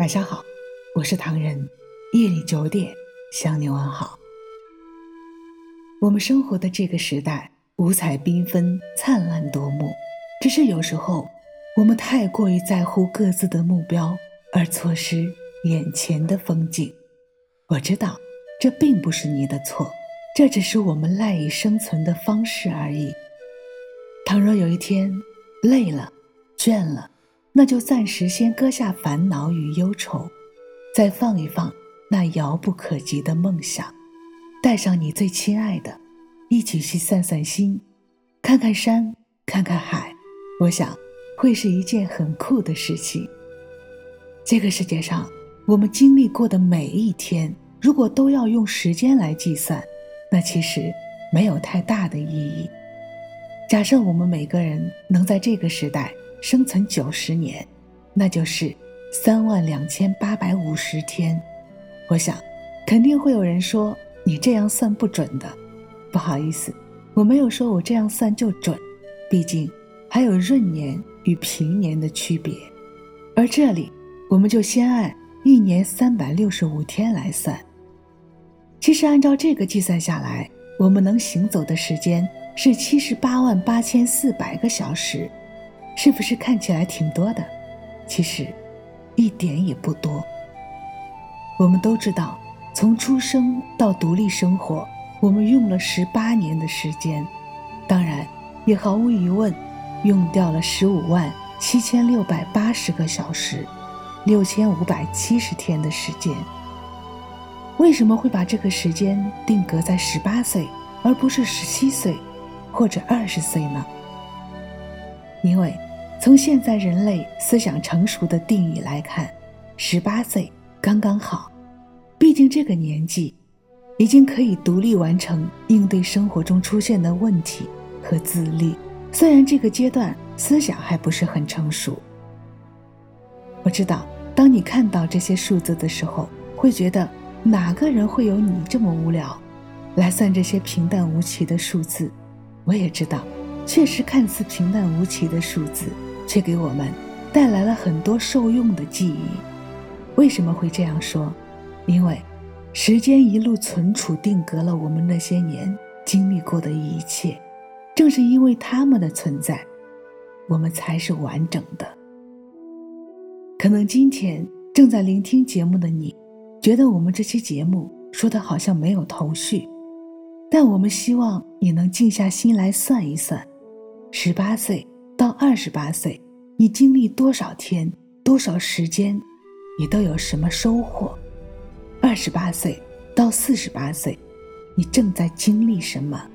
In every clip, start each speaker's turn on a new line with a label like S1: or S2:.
S1: 晚上好，我是唐人。夜里九点向你问好。我们生活的这个时代五彩缤纷、灿烂夺目，只是有时候我们太过于在乎各自的目标，而错失眼前的风景。我知道这并不是你的错，这只是我们赖以生存的方式而已。倘若有一天累了、倦了，那就暂时先搁下烦恼与忧愁，再放一放那遥不可及的梦想，带上你最亲爱的，一起去散散心，看看山，看看海。我想，会是一件很酷的事情。这个世界上，我们经历过的每一天，如果都要用时间来计算，那其实没有太大的意义。假设我们每个人能在这个时代。生存九十年，那就是三万两千八百五十天。我想，肯定会有人说你这样算不准的。不好意思，我没有说我这样算就准，毕竟还有闰年与平年的区别。而这里，我们就先按一年三百六十五天来算。其实按照这个计算下来，我们能行走的时间是七十八万八千四百个小时。是不是看起来挺多的？其实，一点也不多。我们都知道，从出生到独立生活，我们用了十八年的时间，当然，也毫无疑问，用掉了十五万七千六百八十个小时，六千五百七十天的时间。为什么会把这个时间定格在十八岁，而不是十七岁，或者二十岁呢？因为。从现在人类思想成熟的定义来看，十八岁刚刚好。毕竟这个年纪，已经可以独立完成应对生活中出现的问题和自立。虽然这个阶段思想还不是很成熟。我知道，当你看到这些数字的时候，会觉得哪个人会有你这么无聊，来算这些平淡无奇的数字？我也知道，确实看似平淡无奇的数字。却给我们带来了很多受用的记忆。为什么会这样说？因为时间一路存储定格了我们那些年经历过的一切。正是因为他们的存在，我们才是完整的。可能今天正在聆听节目的你，觉得我们这期节目说的好像没有头绪，但我们希望你能静下心来算一算，十八岁。到二十八岁，你经历多少天、多少时间，你都有什么收获？二十八岁到四十八岁，你正在经历什么？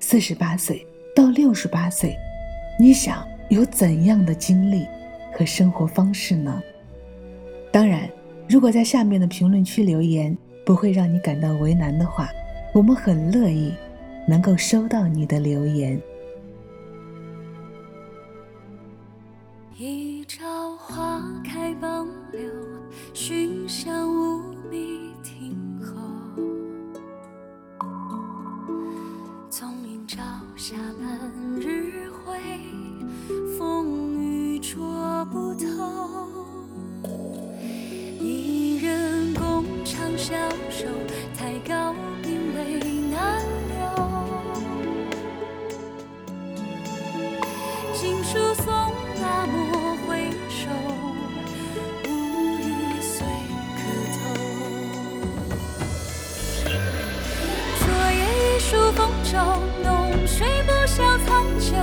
S1: 四十八岁到六十八岁，你想有怎样的经历和生活方式呢？当然，如果在下面的评论区留言不会让你感到为难的话，我们很乐意能够收到你的留言。
S2: 浓睡不消残酒，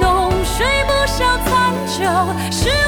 S2: 浓睡不消残酒是